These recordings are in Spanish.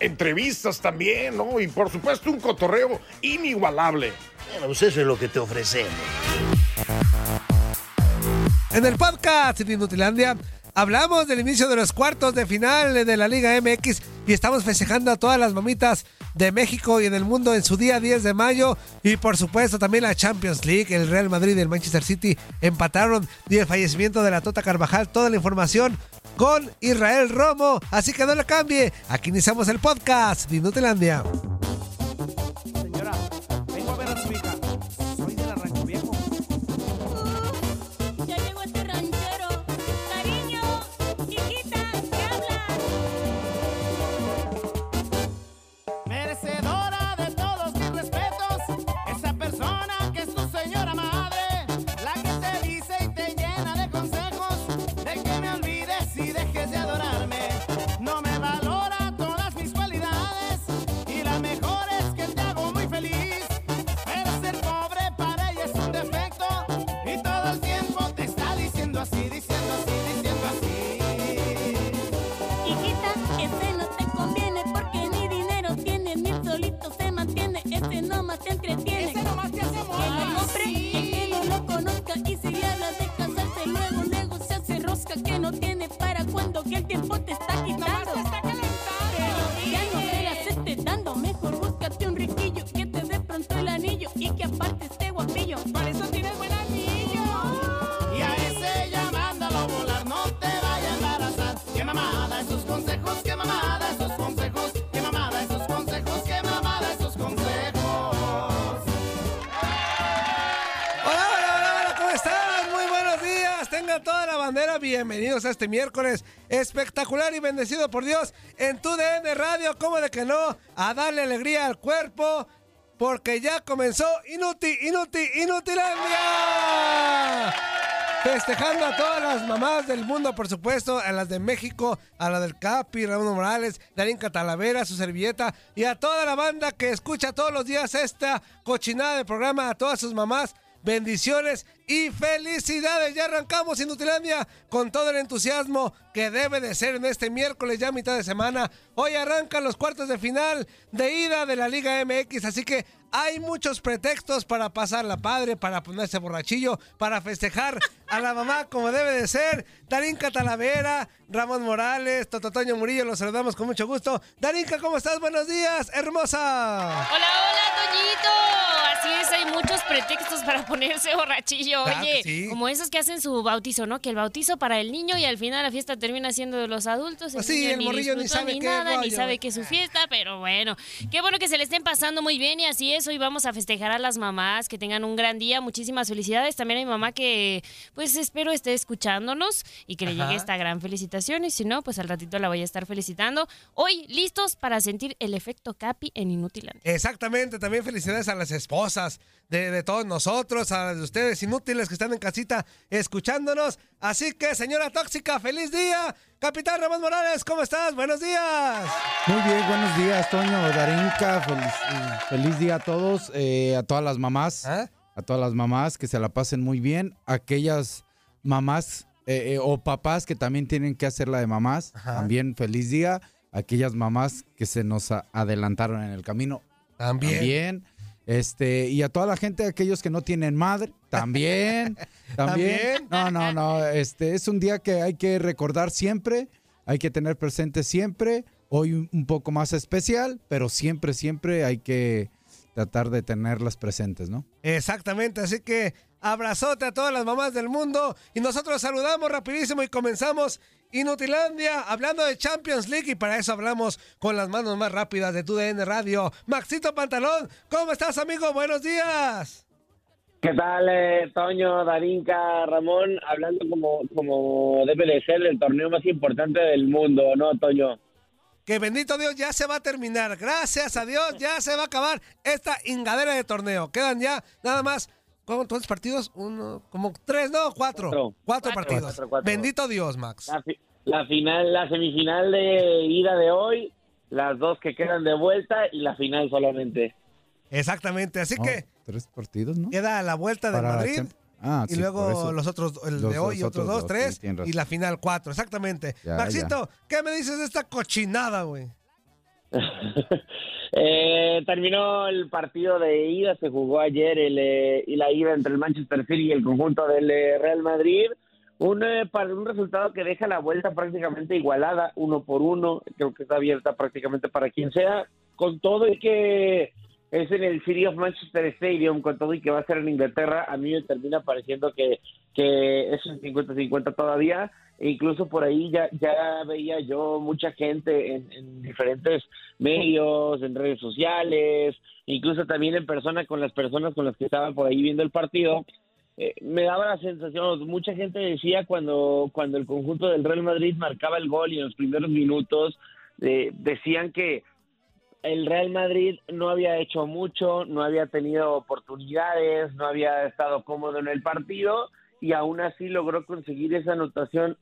Entrevistas también, ¿no? Y por supuesto un cotorreo inigualable. Bueno, pues eso es lo que te ofrecemos. En el podcast de Inutilandia hablamos del inicio de los cuartos de final de la Liga MX y estamos festejando a todas las mamitas de México y en el mundo en su día 10 de mayo y por supuesto también la Champions League, el Real Madrid y el Manchester City empataron y el fallecimiento de la Tota Carvajal, toda la información con Israel Romo, así que no le cambie, aquí iniciamos el podcast de Bienvenidos a este miércoles espectacular y bendecido por Dios en tu DN Radio. ¿Cómo de que no? A darle alegría al cuerpo. Porque ya comenzó Inuti, Inuti, Inutilandia. Festejando a todas las mamás del mundo, por supuesto, a las de México, a la del Capi, Ramón Morales, Darín Catalavera, su servilleta, y a toda la banda que escucha todos los días esta cochinada de programa, a todas sus mamás. Bendiciones y felicidades. Ya arrancamos Inutilandia con todo el entusiasmo que debe de ser en este miércoles, ya mitad de semana. Hoy arrancan los cuartos de final de ida de la Liga MX, así que hay muchos pretextos para pasarla padre, para ponerse borrachillo, para festejar a la mamá como debe de ser. Darinka Talavera, Ramón Morales, Tototoño Murillo, los saludamos con mucho gusto. Darinka, ¿cómo estás? Buenos días, hermosa. Hola, hola, Toñito. Así es, hay muchos pretextos para ponerse borrachillo. Claro Oye, sí. como esos que hacen su bautizo, ¿no? Que el bautizo para el niño y al final la fiesta termina siendo de los adultos. Pues sí, niño el morrillo ni sabe ni qué nada, ni rollo. sabe que es su fiesta, pero bueno. Qué bueno que se le estén pasando muy bien y así es. Hoy vamos a festejar a las mamás, que tengan un gran día. Muchísimas felicidades. También a mi mamá que, pues espero esté escuchándonos y que le Ajá. llegue esta gran felicitación. Y si no, pues al ratito la voy a estar felicitando. Hoy, listos para sentir el efecto Capi en Inutiland. Exactamente, también felicidades a las esposas de, de todos nosotros, a las de ustedes inútiles que están en casita escuchándonos. Así que, señora tóxica, feliz día. Capitán Ramón Morales, ¿cómo estás? Buenos días. Muy bien, buenos días, Toño, Darinka. Feliz, eh, feliz día a todos, eh, a todas las mamás, ¿Ah? a todas las mamás que se la pasen muy bien. Aquellas mamás eh, eh, o papás que también tienen que hacer la de mamás, Ajá. también feliz día. Aquellas mamás que se nos adelantaron en el camino, También. también. Este, y a toda la gente, aquellos que no tienen madre, también, también. No, no, no, este es un día que hay que recordar siempre, hay que tener presente siempre. Hoy un poco más especial, pero siempre, siempre hay que tratar de tenerlas presentes, ¿no? Exactamente, así que abrazote a todas las mamás del mundo y nosotros saludamos rapidísimo y comenzamos Inutilandia hablando de Champions League y para eso hablamos con las manos más rápidas de tu DN Radio. Maxito Pantalón, ¿cómo estás amigo? Buenos días. ¿Qué tal, eh, Toño, Darinka, Ramón? Hablando como, como debe de ser el torneo más importante del mundo, ¿no, Toño? Que bendito Dios ya se va a terminar. Gracias a Dios ya se va a acabar esta ingadera de torneo. Quedan ya nada más ¿Cuántos partidos? Uno, como tres, no, cuatro. Cuatro, cuatro partidos. Cuatro, cuatro. Bendito Dios, Max. La, fi- la final, la semifinal de ida de hoy, las dos que quedan de vuelta y la final solamente. Exactamente, así No, que Tres partidos, ¿no? queda la vuelta de Para Madrid. Ah, y sí, luego los otros, el Los- de hoy y otros otros dos, dos, tres, sí, y la final cuatro, exactamente. Ya, Maxito, ¿qué me dices de esta cochinada, güey? Eh, terminó el partido de ida, se jugó ayer el, eh, la ida entre el Manchester City y el conjunto del eh, Real Madrid. Un, eh, un resultado que deja la vuelta prácticamente igualada, uno por uno. Creo que está abierta prácticamente para quien sea. Con todo y que es en el City of Manchester Stadium, con todo y que va a ser en Inglaterra, a mí me termina pareciendo que, que es un 50-50 todavía. Incluso por ahí ya, ya veía yo mucha gente en, en diferentes medios, en redes sociales, incluso también en persona con las personas con las que estaban por ahí viendo el partido. Eh, me daba la sensación, mucha gente decía cuando, cuando el conjunto del Real Madrid marcaba el gol y en los primeros minutos eh, decían que el Real Madrid no había hecho mucho, no había tenido oportunidades, no había estado cómodo en el partido y aún así logró conseguir esa anotación.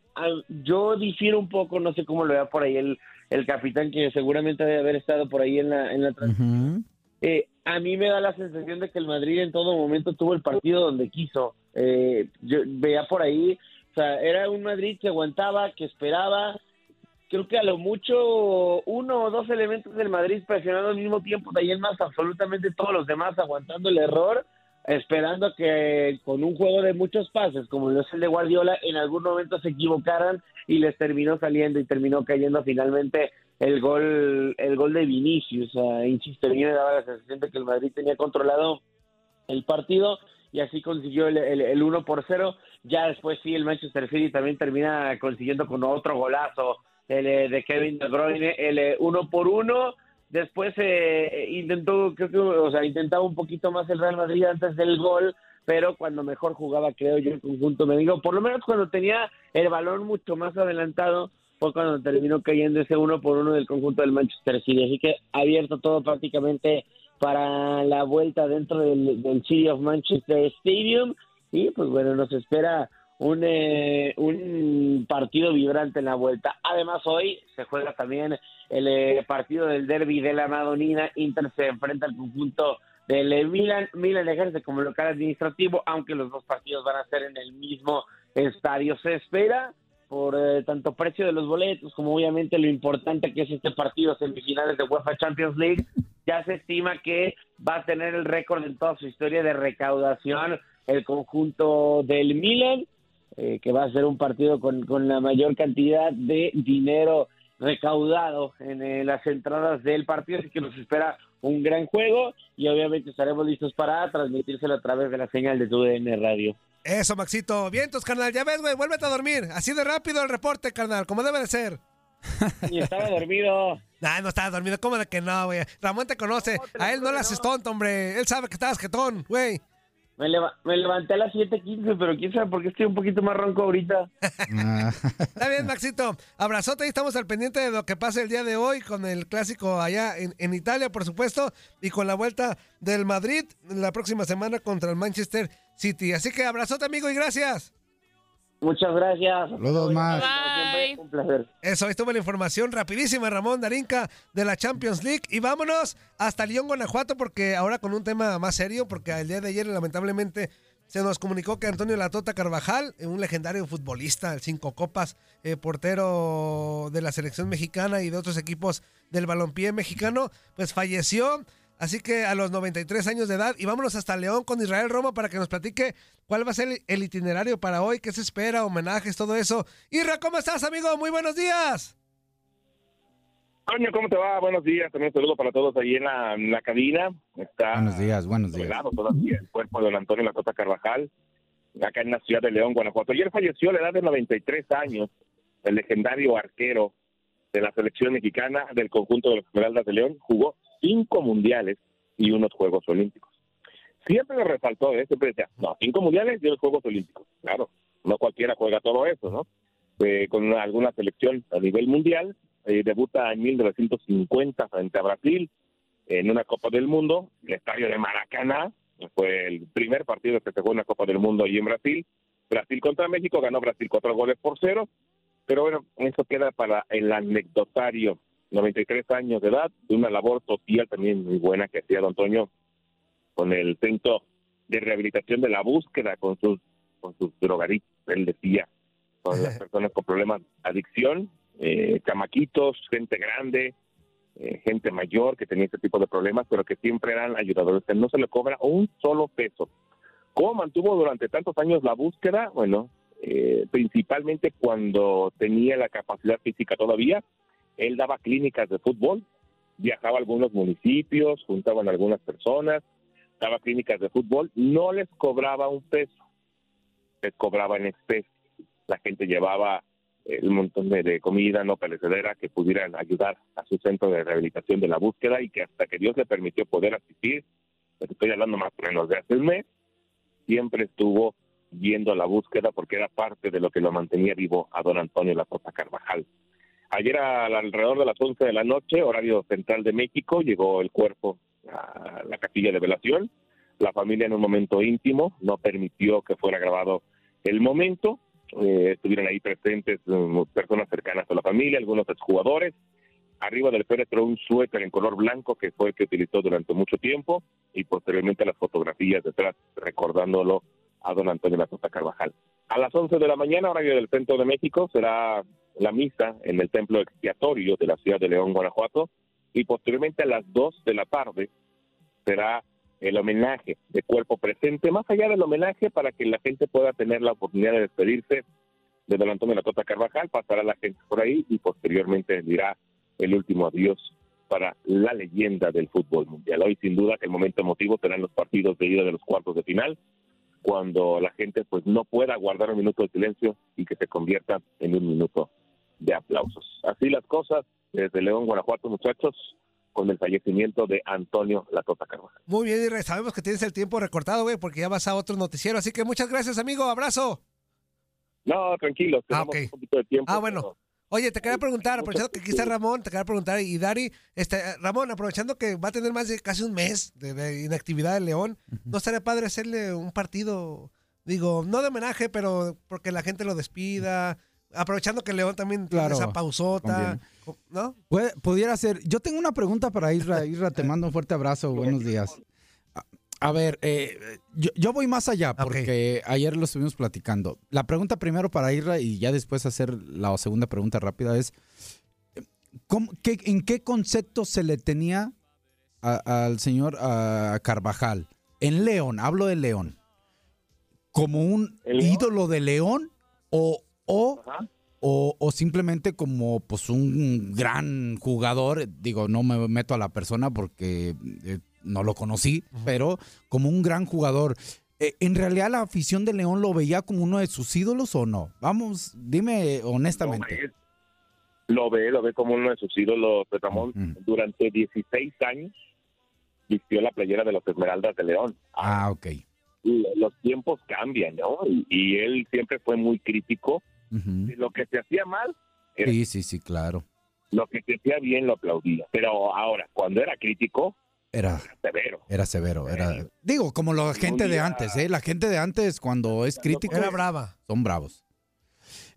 Yo difiero un poco, no sé cómo lo vea por ahí el, el capitán, que seguramente debe haber estado por ahí en la, en la transmisión. Eh, a mí me da la sensación de que el Madrid en todo momento tuvo el partido donde quiso. Eh, yo veía por ahí, o sea, era un Madrid que aguantaba, que esperaba. Creo que a lo mucho uno o dos elementos del Madrid presionando al mismo tiempo, de ahí en más absolutamente todos los demás aguantando el error, esperando que con un juego de muchos pases, como lo es el de Guardiola, en algún momento se equivocaran y les terminó saliendo y terminó cayendo finalmente el gol el gol de Vinicius. Sea, insisto, daba la sensación de que el Madrid tenía controlado el partido y así consiguió el, el, el 1 por 0. Ya después sí, el Manchester City también termina consiguiendo con otro golazo el, eh, de Kevin De Bruyne, el eh, 1 por 1. Después eh, intentó, creo que, o sea, intentaba un poquito más el Real Madrid antes del gol, pero cuando mejor jugaba, creo yo, el conjunto me digo, por lo menos cuando tenía el balón mucho más adelantado, fue cuando terminó cayendo ese uno por uno del conjunto del Manchester City. Así que abierto todo prácticamente para la vuelta dentro del, del City of Manchester Stadium. Y pues bueno, nos espera un, eh, un partido vibrante en la vuelta. Además, hoy se juega también el eh, partido del derby de la Madonina. Inter se enfrenta al conjunto del eh, Milan. Milan ejerce como local administrativo, aunque los dos partidos van a ser en el mismo estadio. Se espera por eh, tanto precio de los boletos como obviamente lo importante que es este partido semifinales de UEFA Champions League, ya se estima que va a tener el récord en toda su historia de recaudación el conjunto del Milan, eh, que va a ser un partido con, con la mayor cantidad de dinero recaudado en eh, las entradas del partido, así que nos espera un gran juego y obviamente estaremos listos para transmitírselo a través de la señal de TUDN Radio. Eso, Maxito. Vientos, carnal. Ya ves, güey, vuélvete a dormir. Así de rápido el reporte, carnal, como debe de ser. Y estaba dormido. Nah, no estaba dormido. ¿Cómo de que no, güey? Ramón te conoce. a él no le haces tonto, hombre. Él sabe que estabas jetón, güey. Me, leva- me levanté a las 7:15, pero quién sabe por qué estoy un poquito más ronco ahorita. Está bien, Maxito. Abrazote y estamos al pendiente de lo que pase el día de hoy con el clásico allá en, en Italia, por supuesto, y con la vuelta del Madrid la próxima semana contra el Manchester City. Así que abrazote, amigo, y gracias. Muchas gracias. Saludos más. Un placer. Eso, ahí estuvo la información rapidísima, Ramón Darinka, de la Champions League. Y vámonos hasta León, Guanajuato, porque ahora con un tema más serio, porque el día de ayer, lamentablemente, se nos comunicó que Antonio Latota Carvajal, un legendario futbolista, el cinco copas, eh, portero de la selección mexicana y de otros equipos del balompié mexicano, pues falleció. Así que a los 93 años de edad, y vámonos hasta León con Israel Roma para que nos platique cuál va a ser el- itinerario para hoy, qué se espera, homenajes, todo eso. Irra, ¿cómo estás, amigo? Muy buenos días. Toño, ¿cómo te va? Buenos días. También un saludo para todos ahí en la, en la cabina. Está Buenos días, buenos días. todavía el cuerpo de don Antonio Lacota Carvajal, acá en la ciudad de León, Guanajuato. Ayer falleció a la edad de 93 años el legendario arquero de la selección mexicana del conjunto de los Esmeraldas de León. Jugó cinco mundiales y unos Juegos Olímpicos. Siempre le resaltó, ¿eh? siempre decía, no, cinco mundiales y unos Juegos Olímpicos. Claro, no cualquiera juega todo eso, ¿no? Eh, con una- alguna selección a nivel mundial, eh, debuta en 1950 frente a Brasil en una Copa del Mundo, el estadio de Maracaná, fue el primer partido que se jugó en la Copa del Mundo allí en Brasil. Brasil contra México, ganó Brasil cuatro goles por cero, pero bueno, eso queda para el anecdotario. 93 años de edad, de una labor social también muy buena que hacía don Antonio con el centro de rehabilitación de la búsqueda con sus, con sus drogadictos, él decía, con las personas con problemas de adicción, eh, chamaquitos, gente grande, eh, gente mayor que tenía este tipo de problemas, pero que siempre eran ayudadores. Él no se le cobra un solo peso. ¿Cómo mantuvo durante tantos años la búsqueda? Bueno, eh, principalmente cuando tenía la capacidad física todavía, él daba clínicas de fútbol, viajaba a algunos municipios, juntaban a algunas personas, daba clínicas de fútbol, no les cobraba un peso, les cobraba en especie. La gente llevaba eh, un montón de, comida no perecedera que pudieran ayudar a su centro de rehabilitación de la búsqueda y que hasta que Dios le permitió poder asistir, pues estoy hablando más o menos de hace un mes, siempre estuvo yendo a la búsqueda porque era parte de lo que lo mantenía vivo a don Antonio La Carvajal. Ayer al- alrededor de las 11 de la noche, horario central de México, llegó el cuerpo a la capilla de velación. La familia en un momento íntimo no permitió que fuera grabado el momento. Eh, estuvieron ahí presentes um, personas cercanas a la familia, algunos exjugadores. Arriba del féretro un suéter en color blanco que fue el que utilizó durante mucho tiempo y posteriormente las fotografías detrás recordándolo a don Antonio La Costa Carvajal. A las 11 de la mañana, horario del centro de México, será la misa en el templo expiatorio de la ciudad de León, Guanajuato, y posteriormente a las 2 de la tarde será el homenaje de cuerpo presente, más allá del homenaje para que la gente pueda tener la oportunidad de despedirse de don Antonio La Costa Carvajal, pasará la gente por ahí y posteriormente dirá el último adiós para la leyenda del fútbol mundial. Hoy sin duda que el momento emotivo serán los partidos de ida de los cuartos de final, cuando la gente pues no pueda guardar un minuto de silencio y que se convierta en un minuto de aplausos. Así las cosas desde León, Guanajuato, muchachos, con el fallecimiento de Antonio La Costa Carvajal. Muy bien, Irra, sabemos que tienes el tiempo recortado, güey, porque ya vas a otro noticiero. Así que muchas gracias, amigo. Abrazo. No, tranquilos, tenemos ok. un poquito de tiempo. Ah, bueno. Oye, te quería preguntar, aprovechando que aquí está Ramón, te quería preguntar, y Dari, este, Ramón, aprovechando que va a tener más de casi un mes de, de inactividad en León, ¿no estaría padre hacerle un partido, digo, no de homenaje, pero porque la gente lo despida, aprovechando que León también tiene Claro, esa pausota, conviene. ¿no? Puede- pudiera ser. Yo tengo una pregunta para Isra. Isra, te mando un fuerte abrazo. Buenos días. A, a ver, eh, yo, yo voy más allá porque ayer lo estuvimos platicando. La pregunta primero para Isra y ya después hacer la segunda pregunta rápida es, ¿cómo- qué- ¿en qué concepto se le tenía a- al señor a Carvajal? En León, hablo de León. ¿Como un ídolo de León o, o, o, o simplemente como pues un gran jugador? Digo, no me meto a la persona porque eh, no lo conocí, pero como un gran jugador. Eh, ¿En realidad la afición de León lo veía como uno de sus ídolos o no? Vamos, dime honestamente. Lo ve, lo ve como uno de sus ídolos, de Ramón. Durante 16 años vistió la playera de los Esmeraldas de León. Ah, ok. Los tiempos cambian, ¿no? Y, y él siempre fue muy crítico. Lo que se hacía mal, era- Sí, sí, sí, claro. lo que se hacía bien lo aplaudía. Pero ahora, cuando era crítico, Era, severo. era severo. Era, digo, como la gente de antes, ¿eh? La gente de antes cuando es crítico. Era brava. Son bravos.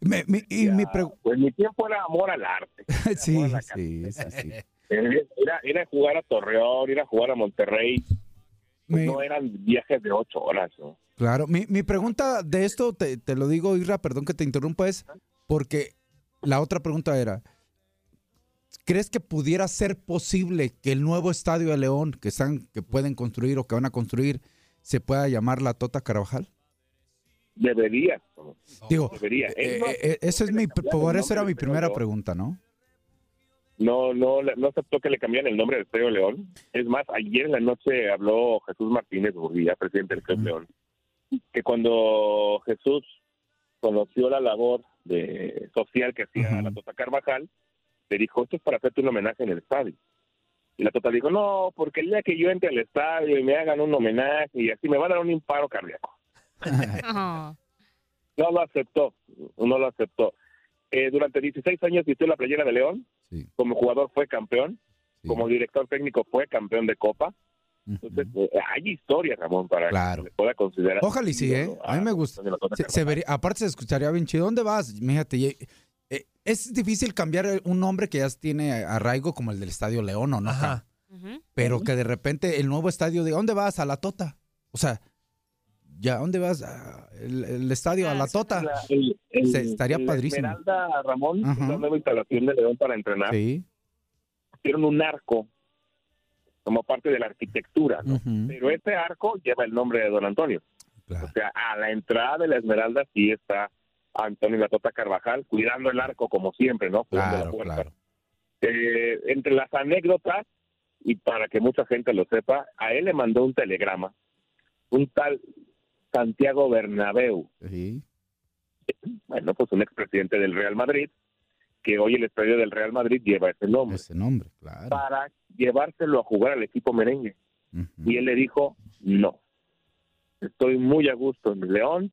Me- me- y mi pregu- Pues mi tiempo era amor al arte. sí, sí, sí, sí. Era, era jugar a Torreón, ir a jugar a Monterrey. Pues Me- No eran viajes de ocho horas, ¿no? Claro, mi, mi pregunta de esto, te, te lo digo, Irra, perdón que te interrumpa, es porque la otra pregunta era, ¿crees que pudiera ser posible que el nuevo estadio de León que están, que pueden construir o que van a construir se pueda llamar la Tota Carvajal? Debería. Digo, Debería. eh, Es eh, es mi, por eso era mi primera pregunta, ¿no? no, no, no aceptó que le cambiaran el nombre del Estadio León. Es más, ayer en la noche habló Jesús Martínez Gurría, presidente del Club León, que cuando Jesús conoció la labor de social que hacía la Tota Carvajal, le dijo, esto es para hacerte un homenaje en el estadio. Y la Tota dijo, no, porque el día que yo entre al estadio y me hagan un homenaje y así me van a dar un imparo cardíaco. No lo aceptó, no lo aceptó. Eh, durante 16 años vistió la playera de León, como jugador fue campeón, como director técnico fue campeón de Copa. Entonces, eh, hay historia, Ramón, para que se pueda considerar. Ojalá y sí, ¿eh? A mí me gusta. Se, se vería- aparte se escucharía bien chido. ¿Dónde vas? Fíjate, eh, es difícil cambiar un nombre que ya tiene arraigo como el del Estadio León, ¿o no? Ajá. Pero que de repente el nuevo estadio, ¿de dónde vas? A la Tota. O sea, ya, ¿dónde vas? Ah, El, el estadio, a la Tota. La- el- el- Se- estaría el padrísimo. Esmeralda, Ramón, es la nueva instalación de León para entrenar. Sí. Hicieron un arco como parte de la arquitectura, ¿no? Pero ese arco lleva el nombre de Don Antonio. O sea, a la entrada de la Esmeralda sí está Antonio Latota Carvajal cuidando el arco como siempre, ¿no? Claro, claro. Eh, entre las anécdotas, y para que mucha gente lo sepa, a él le mandó un telegrama, un tal Santiago Bernabéu, Sí. bueno, pues un expresidente del Real Madrid, que hoy el estadio del Real Madrid lleva ese nombre, Ese nombre, claro. para llevárselo a jugar al equipo merengue. Y él le dijo, no, estoy muy a gusto en León,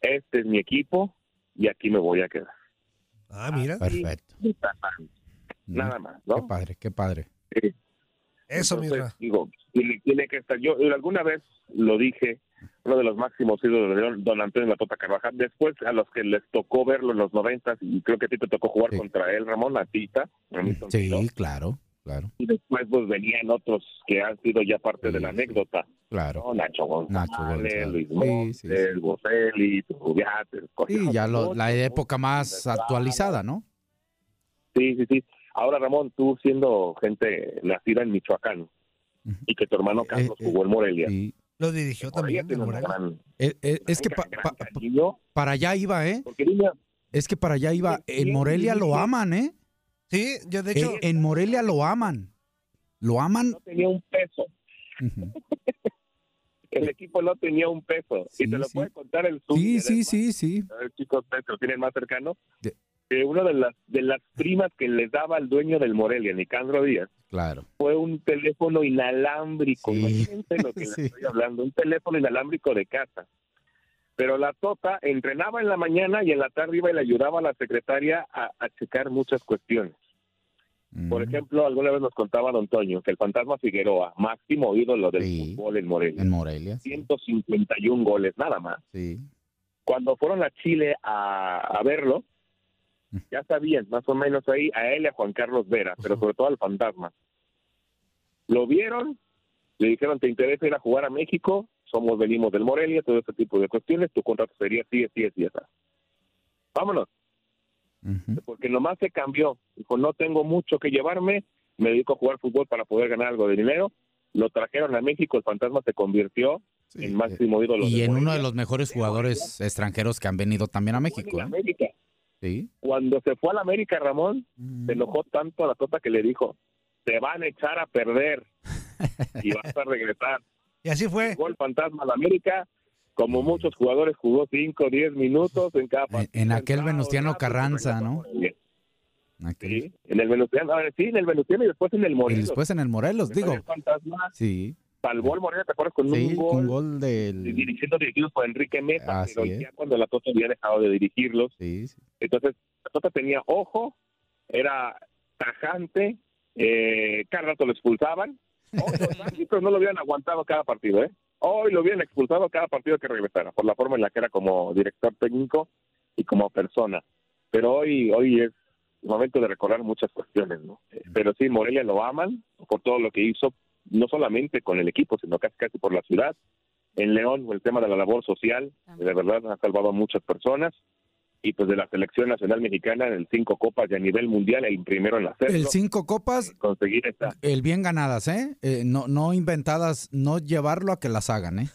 este es mi equipo y aquí me voy a quedar. Ah, mira. Perfecto. Nada más, ¿no? Qué padre, qué padre. Sí. Eso, Entonces, mira. Digo, tiene, tiene que estar. Yo alguna vez lo dije, uno de los máximos ídolos de don Antonio Latota Carvajal. Después, a los que les tocó verlo en los noventas, y creo que a ti te tocó jugar contra él, Ramón, a Tita. a mí Sí, claro, claro, Y después, pues venían otros que han sido ya parte de la anécdota. claro. ¿no? Nacho González, Nacho González. Luis Sí, Montes, sí, sí. Bocelli, Rubiates, Sí, ya lo- la época más actualizada, ¿no? Sí, sí, sí. Ahora, Ramón, tú siendo gente nacida en Michoacán y que tu hermano Carlos jugó en Morelia. Lo dirigió también. tiene una gran- Eh, eh, es que pa- pa- para allá iba, ¿eh? Es que para allá iba. En Morelia lo aman, ¿eh? Sí, yo de hecho. En, en Morelia lo aman. Lo aman. no tenía un peso. El equipo no tenía un peso. y te lo puede contar el sur. Sí, sí, sí, sí. A ver, chicos, ustedes que lo tienen más cercano. Que una de las, de las primas que les daba al dueño del Morelia, Nicandro Díaz, Claro. fue un teléfono inalámbrico. Imagínense lo que Sí. estoy hablando, un teléfono inalámbrico de casa. Pero la Tota entrenaba en la mañana y en la tarde iba y le ayudaba a la secretaria a, a checar muchas cuestiones. Por ejemplo, alguna vez nos contaba Don Toño que el fantasma Figueroa, máximo ídolo del fútbol en Morelia, En Morelia. 151 goles, nada más. Sí. Cuando fueron a Chile a, a verlo, ya sabían más o menos ahí a él y a Juan Carlos Vera, pero sobre todo al fantasma. Lo vieron, le dijeron, ¿te interesa ir a jugar a México? Somos, venimos del Morelia, todo ese tipo de cuestiones, tu contrato sería así, así, así, así. Vámonos. Porque nomás se cambió. Dijo, no tengo mucho que llevarme, me dedico a jugar fútbol para poder ganar algo de dinero. Lo trajeron a México, el fantasma se convirtió en máximo ídolo Y en uno de los mejores jugadores extranjeros que han venido también a México. ¿eh? América. Sí. Cuando se fue a la América, Ramón, Mm. se enojó tanto a la Tota que le dijo, te van a echar a perder y vas a regresar. Y así fue. Llegó el fantasma a la América, como muchos jugadores jugó 5, 10 minutos en cada partido. En aquel Venustiano Carranza, ¿no? Sí, en el Venustiano, ah, sí, en el Venustiano y después en el Y Morelos. después en el Morelos, digo. El fantasma Sí. Salvó el Morelos, ¿te acuerdas? Con Sí, un gol, con gol del. dirigiendo dirigidos por Enrique Mesa, Así pero es. ya cuando la Tota había dejado de dirigirlos. Sí, sí. Entonces, la Tota tenía ojo, era tajante, eh, cada rato lo expulsaban. Hoy los árbitros no lo habían aguantado cada partido, ¿eh? Hoy lo habían expulsado cada partido que regresara, por la forma en la que era como director técnico y como persona. Pero hoy, hoy es momento de recordar muchas cuestiones, ¿no? Pero sí, Morelia lo aman por todo lo que hizo, no solamente con el equipo, sino casi casi por la ciudad. En León, el tema de la labor social, de verdad ha salvado a muchas personas. Y pues de la selección nacional mexicana en el cinco copas y a nivel mundial, el primero en hacerlo. El cinco copas, Conseguir esta. el bien ganadas, ¿eh? Eh, no, no inventadas, no llevarlo a que las hagan, ¿eh?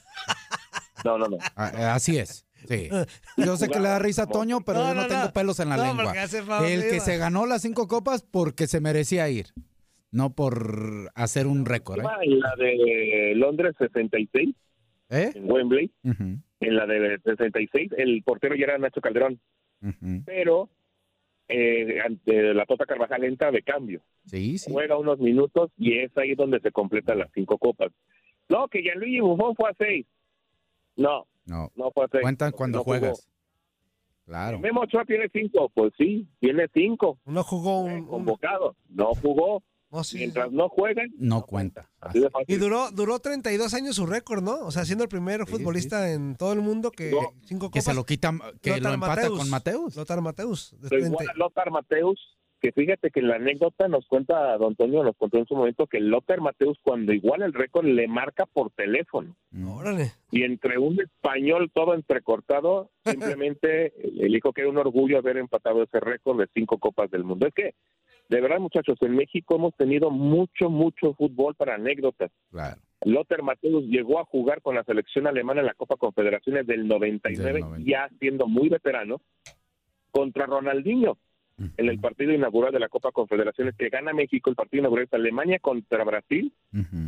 No, no, no. Ah, eh, Así es. Sí. Yo sé que le da risa a Toño, pero No, yo no, no, tengo pelos en la No, lengua. El que se ganó las cinco copas porque se merecía ir, no por hacer un récord. ¿eh? En la de Londres 66, ¿Eh? en Wembley, en la de 66, el portero ya era Nacho Calderón, pero eh, ante la Tota Carvajal entra de cambio. Sí, sí. Juega unos minutos y es ahí donde se completan las cinco copas. No, que Gianluigi Buffon fue a seis. No, No. no fue a seis. Cuentan cuando no jugó. juegas. Claro. Memo Ochoa tiene cinco, pues sí, tiene cinco. No jugó un... un- Convocado, no jugó. No, sí. Mientras no juegan, No cuenta. así de fácil. Y duró, duró 32 años su récord, ¿no? O sea, siendo el primer Sí, futbolista en todo el mundo que No. cinco Que copas. se lo quitan, que lo empata con Mateus. Lothar Mateus. de Pero 30. igual a Lothar Mateus, que fíjate que en la anécdota nos cuenta Don Toño, nos contó en su momento que Lothar Mateus cuando iguala el récord le marca por teléfono. Mm. Órale. Y entre un español todo entrecortado, simplemente le dijo que era un orgullo haber empatado ese récord de cinco copas del mundo. Es que, de verdad muchachos, en México hemos tenido mucho, mucho fútbol para anécdotas. Claro. Lothar Mateus llegó a jugar con la selección alemana en la Copa Confederaciones del 99, Del 90. ya siendo muy veterano, contra Ronaldinho en el partido inaugural de la Copa Confederaciones que gana México, el partido inaugural es Alemania contra Brasil.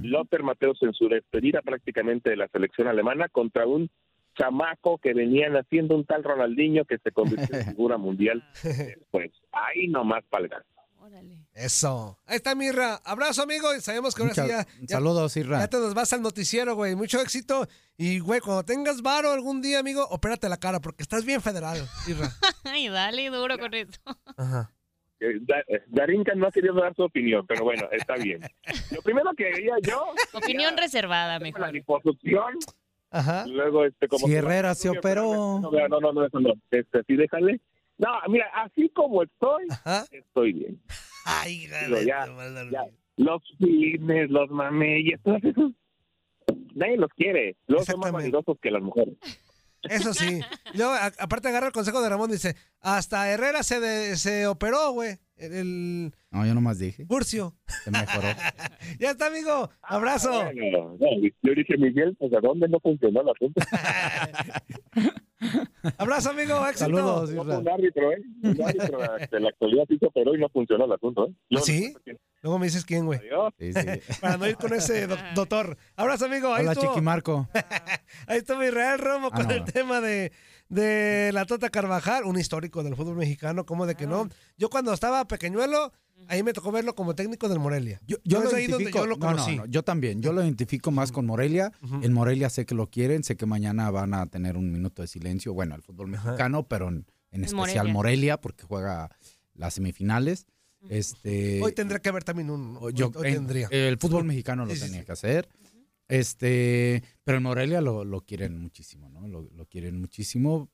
Lothar Mateus en su despedida prácticamente de la selección alemana contra un chamaco que venían haciendo un tal Ronaldinho que se convirtió en figura mundial. Pues ahí nomás palgan. Órale. Eso. Ahí está Mirra. Abrazo, amigo. Y sabemos que ahora sí Mucha- ya, Saludos, Irra. ya te nos vas al noticiero, güey. Mucho éxito. Y, güey, cuando tengas varo algún día, amigo, opérate la cara porque estás bien federal, Irra. Ay, dale duro con eso. Ajá. Eh, eh, Darinka no ha querido dar su opinión, pero bueno, está bien. Lo primero que haría yo... Opinión reservada, la mejor. liposucción, Ajá. luego este como Si Herrera se operó. No, no, no, no, eso no. Este, sí, déjale. No, mira, así como estoy, Ajá. estoy bien. Ay, gale, ya, ya. Los fitness, los mameyes, todos esos, nadie los quiere. Luego son más vanidosos que las mujeres. Eso sí. Y luego, a- aparte, agarra el consejo de Ramón. Dice: Hasta Herrera se, de- se operó, güey. El, el No, yo nomás dije. Curcio. Se mejoró. Ya está, amigo. Abrazo. Ah, Bueno, no, yo dije, Miguel, pues ¿a dónde no funcionó el asunto? Abrazo, amigo. Éxito. Saludos, No un árbitro, ¿eh? Un árbitro de la actualidad sí se operó y no funcionó el asunto, ¿eh? Luego- ¿Ah, sí? Luego me dices quién, güey. Sí, sí. Para no ir con ese doc- doctor. Abrazo, amigo. Ahí Hola, estuvo, Chiquimarco. ahí estuvo Israel Romo Ah, con no. el tema de, de la Tota Carvajal, un histórico del fútbol mexicano, ¿cómo de que no? Yo cuando estaba pequeñuelo, ahí me tocó verlo como técnico del Morelia. Yo, yo lo identifico. yo lo no, no, conocí. no, yo también. Yo lo identifico más con Morelia. En Morelia sé que lo quieren, sé que mañana van a tener un minuto de silencio. Bueno, el fútbol mexicano, pero en, en especial Morelia. Morelia. porque juega las semifinales. Este, Hoy tendría que haber también un. Hoy, yo- hoy en- tendría. el fútbol mexicano lo Sí, tenía sí. que hacer. Este, pero en Morelia lo, lo quieren muchísimo, ¿no? Lo, lo quieren muchísimo.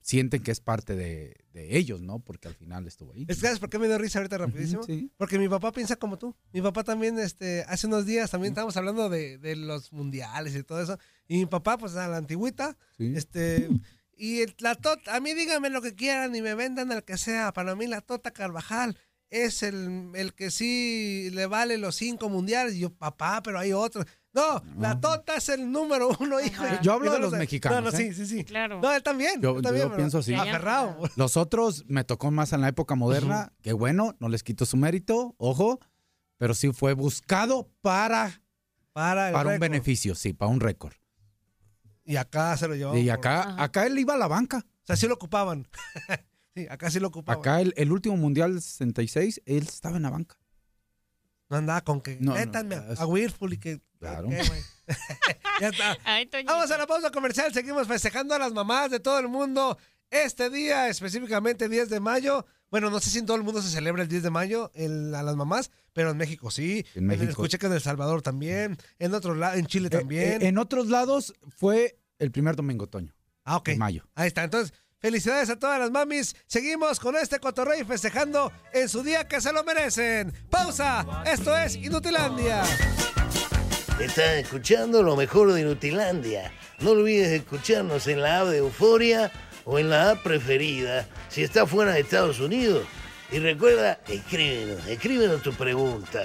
Sienten que es parte de, de ellos, ¿no? Porque al final estuvo ahí. ¿sabes por qué me dio risa ahorita rapidísimo? sí. Porque mi papá piensa como tú. Mi papá también, este, hace unos días también estábamos hablando de, de los mundiales y todo eso. Y mi papá, pues a la antigüita, Sí. este, y el- la tota, a mí díganme lo que quieran y me vendan el que sea. Para mí la Tota Carvajal es el, el que sí le vale los cinco mundiales. Y yo, papá, pero hay otros. No, la Tota es el número uno, hijo. Ajá. Yo hablo no de lo los sé. mexicanos, No, no, ¿eh? sí, sí, sí. Claro. No, él también. Yo- él también, yo pienso así. Aferrado. Los otros me tocó más en la época moderna, que bueno, no les quito su mérito, ojo, pero sí fue buscado para, Para, para un beneficio, sí, para un récord. Y acá se lo llevó. Y acá, acá él iba a la banca. O sea, sí lo ocupaban. sí, acá sí lo ocupaban. Acá el, el último mundial del 66, él estaba en la banca. No andaba con que No, métanme a- es- a Whirlpool y que. Claro. ya está. Ay. Vamos a la pausa comercial. Seguimos festejando a las mamás de todo el mundo. Este día, específicamente 10 de mayo. Bueno, no sé si en todo el mundo se celebra el 10 de mayo el- a las mamás, pero en México sí. En México. Escuché que en El Salvador también. En otro lado, en Chile también. Eh, en otros lados fue el primer domingo otoño, ah, ok. en mayo. Ahí está. Entonces, felicidades a todas las mamis. Seguimos con este cotorrey festejando en su día que se lo merecen. Pausa. Esto es Inutilandia. Estás escuchando lo mejor de Inutilandia. No olvides escucharnos en la app de Euforia o en la app preferida si estás fuera de Estados Unidos. Y recuerda, escríbenos, escríbenos tu pregunta,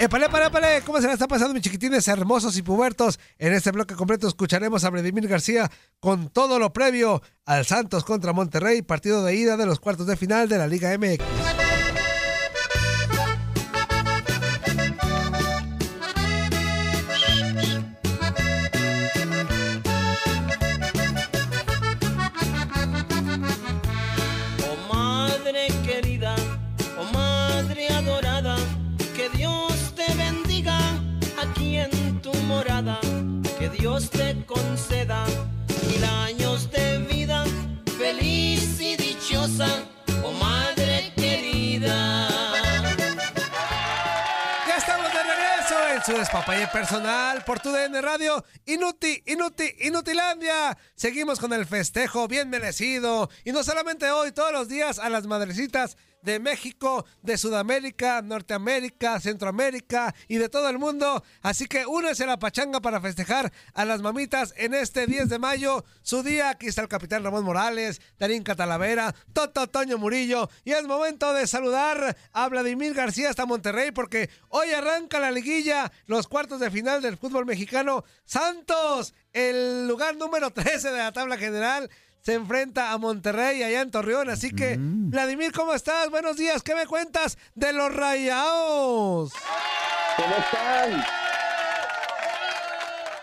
Épale, épale, épale, ¿cómo se la está pasando mis chiquitines hermosos y pubertos? En este bloque completo escucharemos a Vladimir García con todo lo previo al Santos contra Monterrey, partido de ida de los cuartos de final de la Liga MX. Su despapalle personal por tu DN Radio. Inuti, Inuti, Inutilandia. Seguimos con el festejo bien merecido. Y no solamente hoy, todos los días a las madrecitas de México, de Sudamérica, Norteamérica, Centroamérica y de todo el mundo. Así que únese a la pachanga para festejar a las mamitas en este 10 de mayo. Su día, aquí está el capitán Ramón Morales, Darín Catalavera, Toto Toño Murillo. Y es momento de saludar a Vladimir García hasta Monterrey porque hoy arranca la liguilla, los cuartos de final del fútbol mexicano. Santos, el lugar número 13 de la tabla general se enfrenta a Monterrey allá en Torreón. Así que, Vladimir, ¿cómo estás? Buenos días. ¿Qué me cuentas de los rayados? ¿Cómo están?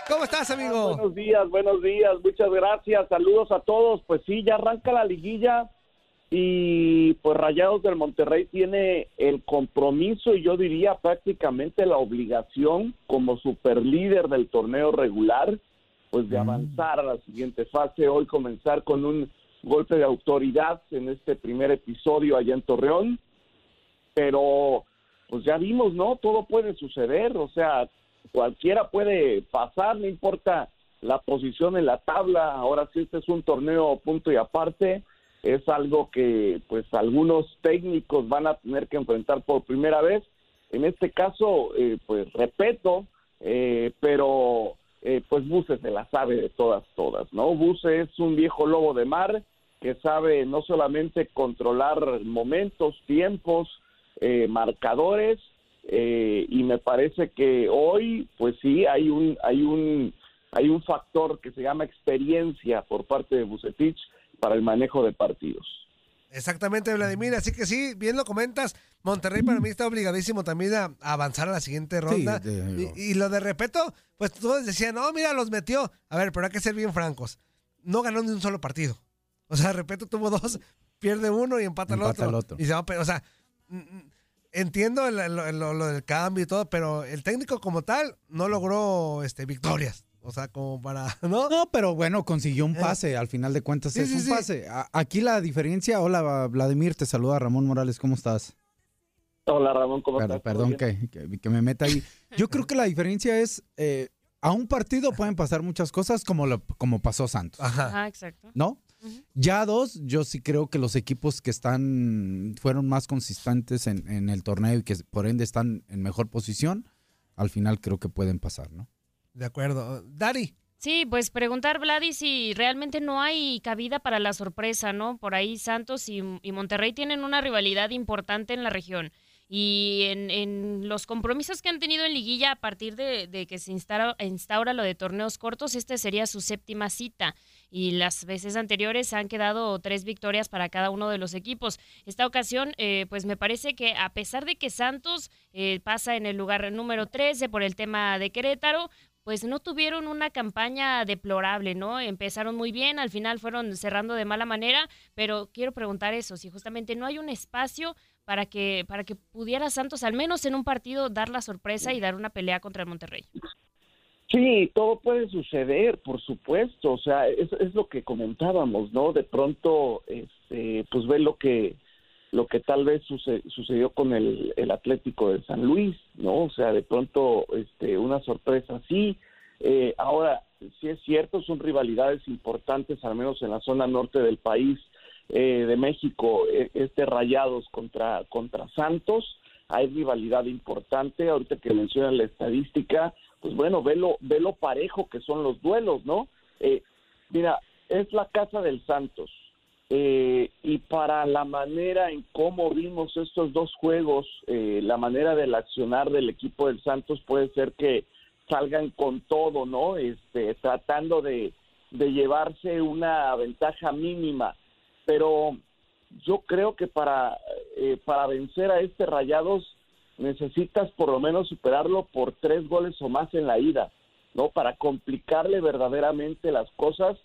¿Cómo estás, amigo? Buenos días, buenos días, muchas gracias, saludos a todos. Pues sí, ya arranca la liguilla y pues Rayados del Monterrey tiene el compromiso y yo diría prácticamente la obligación como superlíder del torneo regular, pues de avanzar a la siguiente fase, hoy comenzar con un golpe de autoridad en este primer episodio allá en Torreón, pero pues ya vimos, ¿no? Todo puede suceder, o sea, cualquiera puede pasar, no importa la posición en la tabla. Ahora sí, este es un torneo punto y aparte. Es algo que, pues, algunos técnicos van a tener que enfrentar por primera vez. En este caso, eh, pues, respeto, eh, pero, eh, pues, Buse se la sabe de todas, todas, ¿no? Buse es un viejo lobo de mar que sabe no solamente controlar momentos, tiempos, eh, marcadores, eh, y me parece que hoy pues sí hay un hay un hay un factor que se llama experiencia por parte de Bucetich para el manejo de partidos. Exactamente, Vladimir. Así que sí, bien lo comentas. Monterrey para mí está obligadísimo también a, avanzar a la siguiente ronda. de- y, y lo de Repeto, pues todos decían, no, mira, los metió. A ver, pero hay que ser bien francos. No ganó ni un solo partido. O sea, Repeto tuvo dos, pierde uno y empata, el, Empata otro. el otro. Y se va, o sea, entiendo el- el- lo, lo del cambio y todo, pero el técnico como tal no logró este, victorias. O sea, como para, ¿no? No, pero bueno, consiguió un pase. Al final de cuentas Sí, es sí, un sí. pase. A- Aquí la diferencia. Hola, Vladimir. Te saluda Ramón Morales. ¿Cómo estás? Hola Ramón, ¿cómo estás? ¿Todo Perdón que, que- que me meta ahí. Yo creo que la diferencia es, eh, a un partido pueden pasar muchas cosas como, lo, como pasó Santos, Ah, exacto. ¿no? Ya dos, yo sí creo que los equipos que están, fueron más consistentes en, en el torneo y que por ende están en mejor posición, al final creo que pueden pasar, ¿no? De acuerdo. Dari. Sí, pues preguntar, Vladi, si realmente no hay cabida para la sorpresa, ¿no? Por ahí Santos y, y Monterrey tienen una rivalidad importante en la región. Y en, en los compromisos que han tenido en liguilla a partir de, de que se instaura, instaura lo de torneos cortos, este sería su séptima cita. Y las veces anteriores han quedado tres victorias para cada uno de los equipos. Esta ocasión, eh, pues me parece que a pesar de que Santos eh, pasa en el lugar número 13 por el tema de Querétaro, pues no tuvieron una campaña deplorable, ¿no? Empezaron muy bien, al final fueron cerrando de mala manera, pero quiero preguntar eso, si justamente no hay un espacio para que para que pudiera Santos al menos en un partido dar la sorpresa y dar una pelea contra el Monterrey. Sí, todo puede suceder, por supuesto. O sea, es, es lo que comentábamos, ¿no? De pronto, este, pues ve lo que lo que tal vez suce- sucedió con el, el Atlético de San Luis, ¿no? O sea, de pronto, este, una sorpresa así. Eh, ahora, sí es cierto, son rivalidades importantes, al menos en la zona norte del país eh, de México, eh, este Rayados contra, contra Santos. Hay rivalidad importante. Ahorita que mencionan la estadística, pues bueno, velo, velo parejo que son los duelos, ¿no? Eh, mira, es la casa del Santos. Eh, y para la manera en cómo vimos estos dos juegos, eh, la manera del accionar del equipo del Santos puede ser que salgan con todo, ¿no? Este, tratando de, de llevarse una ventaja mínima. Pero yo creo que para, eh, para vencer a este Rayados necesitas por lo menos superarlo por tres goles o más en la ida, ¿no? Para complicarle verdaderamente las cosas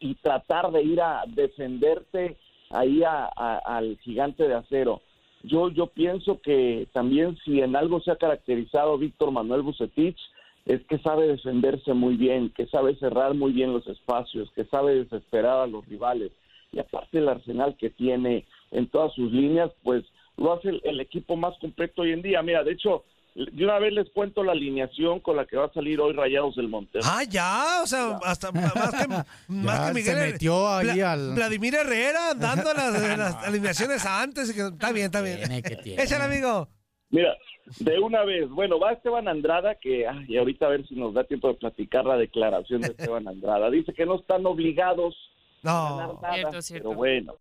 y tratar de ir a defenderte ahí a- al gigante de acero. Yo, yo pienso que también si en algo se ha caracterizado Víctor Manuel Bucetich es que sabe defenderse muy bien, que sabe cerrar muy bien los espacios, que sabe desesperar a los rivales. Y aparte el arsenal que tiene en todas sus líneas, pues lo hace el, el equipo más completo hoy en día. Mira, de hecho, de una vez les cuento la alineación con la que va a salir hoy Rayados del Monterrey. Ah, ya, o sea, hasta más que, más que Miguel. se metió ahí al- Vladimir Herrera dando las, las alineaciones antes. y que- está bien, está bien. Échale, amigo. Mira, de una vez, bueno, va Esteban Andrada, que, ay, y ahorita a ver si nos da tiempo de platicar la declaración de Esteban Andrada. Dice que no están obligados a ganar nada, Cierto, cierto. pero bueno.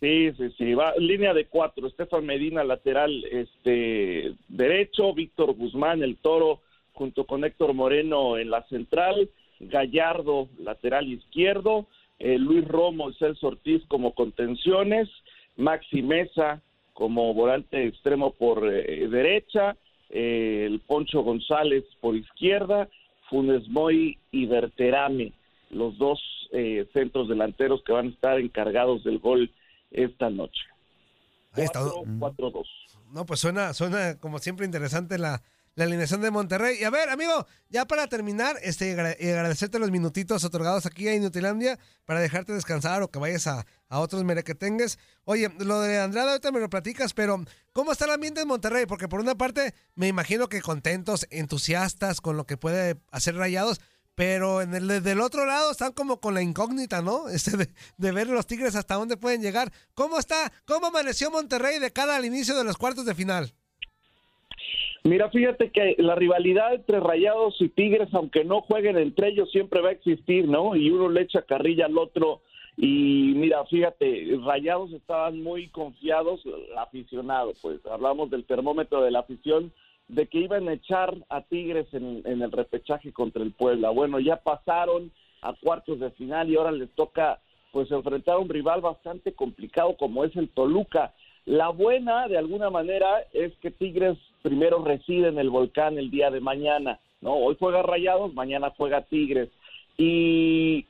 Sí, sí, sí, va línea de cuatro, Estefan Medina lateral este derecho, Víctor Guzmán el toro junto con Héctor Moreno en la central, Gallardo lateral izquierdo, eh, Luis Romo y Celso Ortiz como contenciones, Maxi Mesa como volante extremo por eh, derecha, eh, el Poncho González por izquierda, Funes Moy y Berterame, los dos eh, centros delanteros que van a estar encargados del gol esta noche. Ahí está. 4-2. No, pues suena, suena como siempre interesante la, la alineación de Monterrey. Y a ver, amigo, ya para terminar, este, agradecerte los minutitos otorgados aquí a Inutilandia para dejarte descansar o que vayas a, a otros merequetengues. Oye, lo de Andrada ahorita me lo platicas, pero ¿cómo está el ambiente en Monterrey? Porque por una parte me imagino que contentos, entusiastas con lo que puede hacer Rayados, pero en el del otro lado están como con la incógnita, ¿no? Este de, ver los Tigres hasta dónde pueden llegar. ¿Cómo está? ¿Cómo amaneció Monterrey de cara al inicio de los cuartos de final? Mira, fíjate que la rivalidad entre Rayados y Tigres, aunque no jueguen entre ellos, siempre va a existir, ¿no? Y uno le echa carrilla al otro. Y mira, fíjate, Rayados estaban muy confiados, el aficionado, pues hablamos del termómetro de la afición, de que iban a echar a Tigres en, en el repechaje contra el Puebla. Bueno, ya pasaron a cuartos de final y ahora les toca pues enfrentar a un rival bastante complicado como es el Toluca. La buena, de alguna manera, es que Tigres primero reside en el volcán el día de mañana, ¿no? Hoy juega Rayados, mañana juega Tigres. Y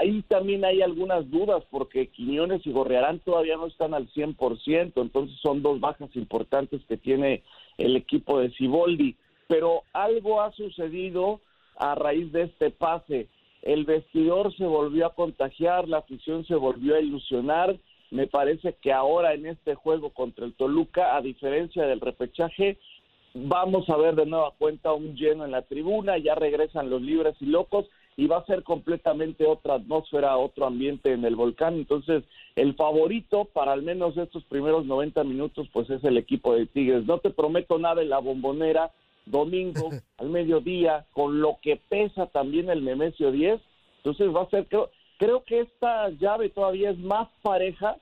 ahí también hay algunas dudas porque Quiñones y Gorrearán todavía no están al 100%, entonces son dos bajas importantes que tiene el equipo de Ciboldi. Pero algo ha sucedido a raíz de este pase. El vestidor se volvió a contagiar, la afición se volvió a ilusionar. Me parece que ahora en este juego contra el Toluca, a diferencia del repechaje, vamos a ver de nueva cuenta un lleno en la tribuna, ya regresan los libres y locos y va a ser completamente otra atmósfera, otro ambiente en el volcán. Entonces, el favorito para al menos estos primeros 90 minutos, pues es el equipo de Tigres. No te prometo nada en la bombonera, domingo al mediodía, con lo que pesa también el Nemesio 10. Entonces va a ser, creo, creo que esta llave todavía es más pareja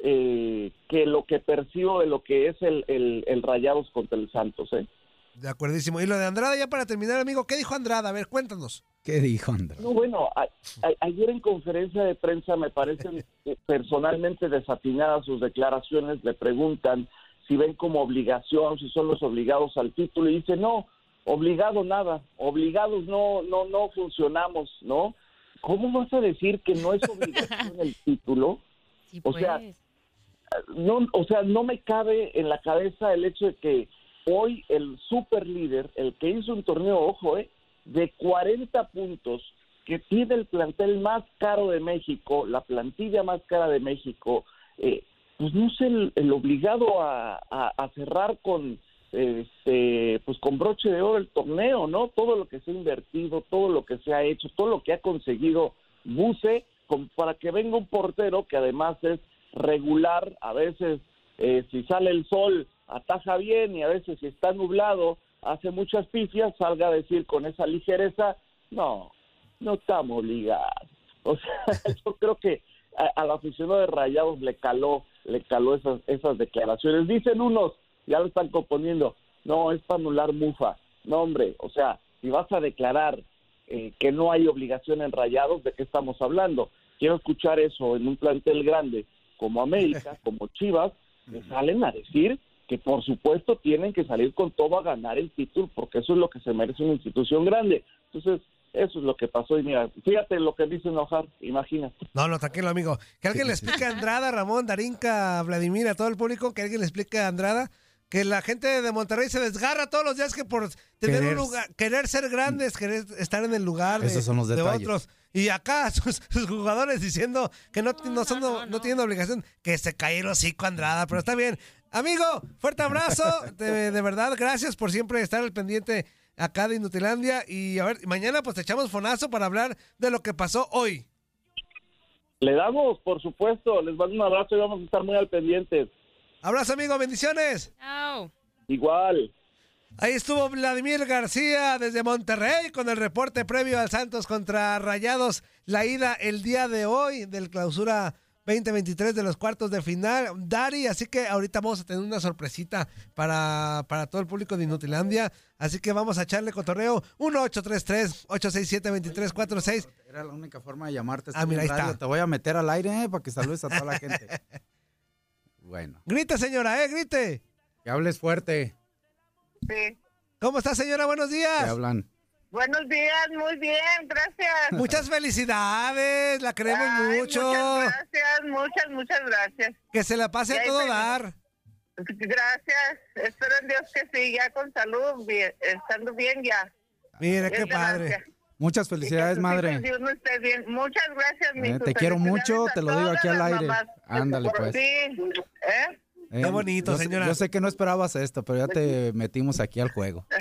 eh, que lo que percibo de lo que es el, el, el Rayados contra el Santos. ¿eh? De acuerdísimo. Y lo de Andrada, ya para terminar, amigo, ¿qué dijo Andrada? A ver, cuéntanos. ¿Qué dijo Andrés? No, bueno, a- a- ayer en conferencia de prensa me parecen personalmente desatinadas sus declaraciones. Le preguntan si ven como obligación, si son los obligados al título y dice no, obligado nada, obligados no, no, no funcionamos, ¿no? ¿Cómo vas a decir que no es obligación el título? o sea, no, o sea, no me cabe en la cabeza el hecho de que hoy el super líder, el que hizo un torneo, ojo, eh, de 40 puntos que tiene el plantel más caro de México, la plantilla más cara de México, eh, pues no es el, obligado a, cerrar con este pues con broche de oro el torneo, ¿no? Todo lo que se ha invertido, todo lo que se ha hecho, todo lo que ha conseguido Buse para que venga un portero que además es regular, a veces eh, si sale el sol ataja bien y a veces si está nublado hace muchas pifias, salga a decir con esa ligereza, no, no estamos obligados. O sea, yo creo que a- al aficionado de Rayados le caló, le caló esas, esas declaraciones. Dicen unos, ya lo están componiendo, no, es para anular Mufa. No, hombre, o sea, si vas a declarar eh, que no hay obligación en Rayados, ¿de qué estamos hablando? Quiero escuchar eso en un plantel grande como América, como Chivas, que salen a decir que por supuesto tienen que salir con todo a ganar el título, porque eso es lo que se merece una institución grande. Entonces, eso es lo que pasó. Y mira, fíjate lo que dice enojar, imagínate. No, no, tranquilo, amigo. Que alguien le explique a Andrada, Ramón, Darinka, Vladimir, a todo el público, que alguien le explique a Andrada que la gente de Monterrey se desgarra todos los días que por tener Querer- un lugar, querer ser grandes, querer estar en el lugar de, Esos son los de detalles. otros. Y acá sus, sus jugadores diciendo que no, no, son, no, tienen obligación, que se cae el hocico Andrada, pero está bien. Amigo, fuerte abrazo, de, de verdad, gracias por siempre estar al pendiente acá de Inutilandia y a ver, mañana pues te echamos fonazo para hablar de lo que pasó hoy. Le damos, por supuesto, les mando un abrazo y vamos a estar muy al pendiente. Abrazo, amigo, bendiciones. Igual. Ahí estuvo Vladimir García desde Monterrey con el reporte previo al Santos contra Rayados. La ida el día de hoy del clausura 2023 de los cuartos de final. Dari, así que ahorita vamos a tener una sorpresita para, para todo el público de Inutilandia. Así que vamos a echarle cotorreo 1-833-867-2346. Era la única forma de llamarte. Ah, mira, ahí está. Te voy a meter al aire eh, para que saludes a toda la gente. Bueno, Grite, señora, eh, grite. que hables fuerte. Sí. ¿Cómo está, señora? Buenos Te días. hablan. Buenos días, muy bien, gracias. Muchas felicidades, la queremos Ay, mucho. Muchas gracias, muchas, muchas gracias. Que se la pase a todo dar. Gracias, espero en Dios que sí, ya con salud, bien, estando bien ya. Mire, Es qué padre. Muchas felicidades, madre. hijos y uno esté bien. Muchas gracias, mi Eh, te quiero mucho, te lo digo aquí al aire. Ándale, pues. Sí, ¿eh? Eh, Qué bonito, yo sé- señora. Yo sé que no esperabas esto, pero ya te metimos aquí al juego.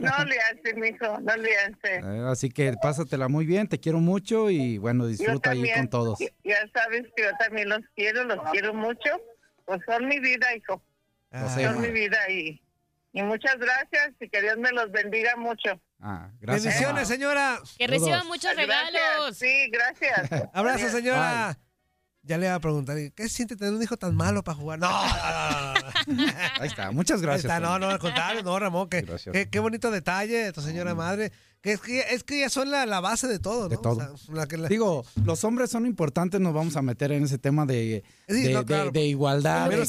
No le hace, mijo, no le hace. Eh, así que pásatela muy bien, te quiero mucho y bueno, disfruta ahí con todos. Ya sabes que yo también los quiero, los quiero mucho. Pues son mi vida, hijo. Sé, son mi vida y, y muchas gracias y que Dios me los bendiga mucho. Ah, gracias. Bendiciones, señora. Que reciba muchos Gracias, regalos. Sí, gracias. Abrazo, señora. Ya le iba a preguntar, ¿qué se siente tener un hijo tan malo para jugar? No, no, no, no, no. Ahí está, muchas Ahí gracias. está, no, no, al contrario, no, Ramón, que, Gracias. qué, qué bonito detalle de tu señora madre. Que es que, es que ellas son la, la base de todo, ¿no? De todo. O sea, la que la- Digo, los hombres son importantes, nos vamos a meter en ese tema de, Sí, de, no, de- claro. de igualdad, que de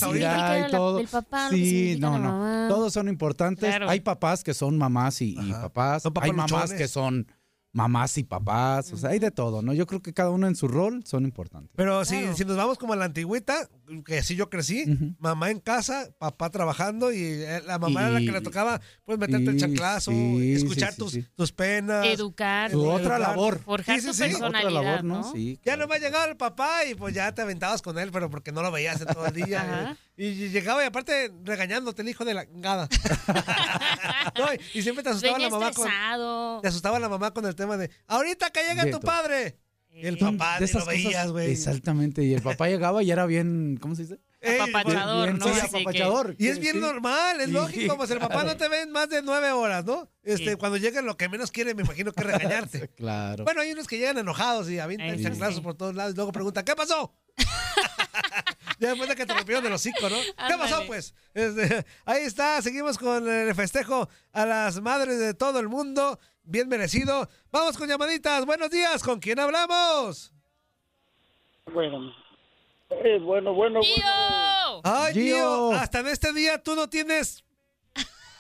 y todo. del papá, que sí, no, no. Todos son importantes. Claro. Hay papás que son mamás y, papás. Son Hay mamás que son mamás y papás. O sea, hay de todo, ¿no? Yo creo que cada uno en su rol son importantes. Pero si, si nos vamos como a la antigüita, que así yo crecí, mamá en casa, papá trabajando y eh, la mamá era la que le tocaba pues meterte el y- chanclazo, sí, escuchar sí, sí, tus, sí. tus penas. Educar. Su otra educar. labor. Forjar Sí, tu sí, sí. Otra personalidad, labor, ¿no? ¿no? Sí. Ya claro. no va a llegar el papá y pues ya te aventabas con él, pero porque no lo veías en todo el día. Eh. y llegaba y aparte regañándote el hijo de la gada. No, y siempre te asustaba Venía la mamá con, te asustaba la mamá con el tema de ahorita que llegue De tu padre. Y el papá De lo veías, güey. Exactamente. Y el papá llegaba y era bien, ¿cómo se dice? Ey, Apapachador, Bien, ¿no? sí, apapachador. Y es bien sí. normal, es Sí, lógico, pues el papá claro. no te ve en más de nueve horas, ¿no? Este, Sí. cuando llega lo que menos quiere, me imagino que es regañarte. Claro. Bueno, hay unos que llegan enojados y avientan chanclazos sí. por todos lados y luego preguntan, ¿qué pasó? ya después de que te rompieron del hocico, ¿no? ¿Qué pasó, pues? Este, ahí está, seguimos con el festejo a las madres de todo el mundo, bien merecido. Vamos con llamaditas, buenos días, ¿con quién hablamos? Bueno, eh, bueno, bueno, ¡Tío! Ay, Gio. hasta en este día tú no tienes...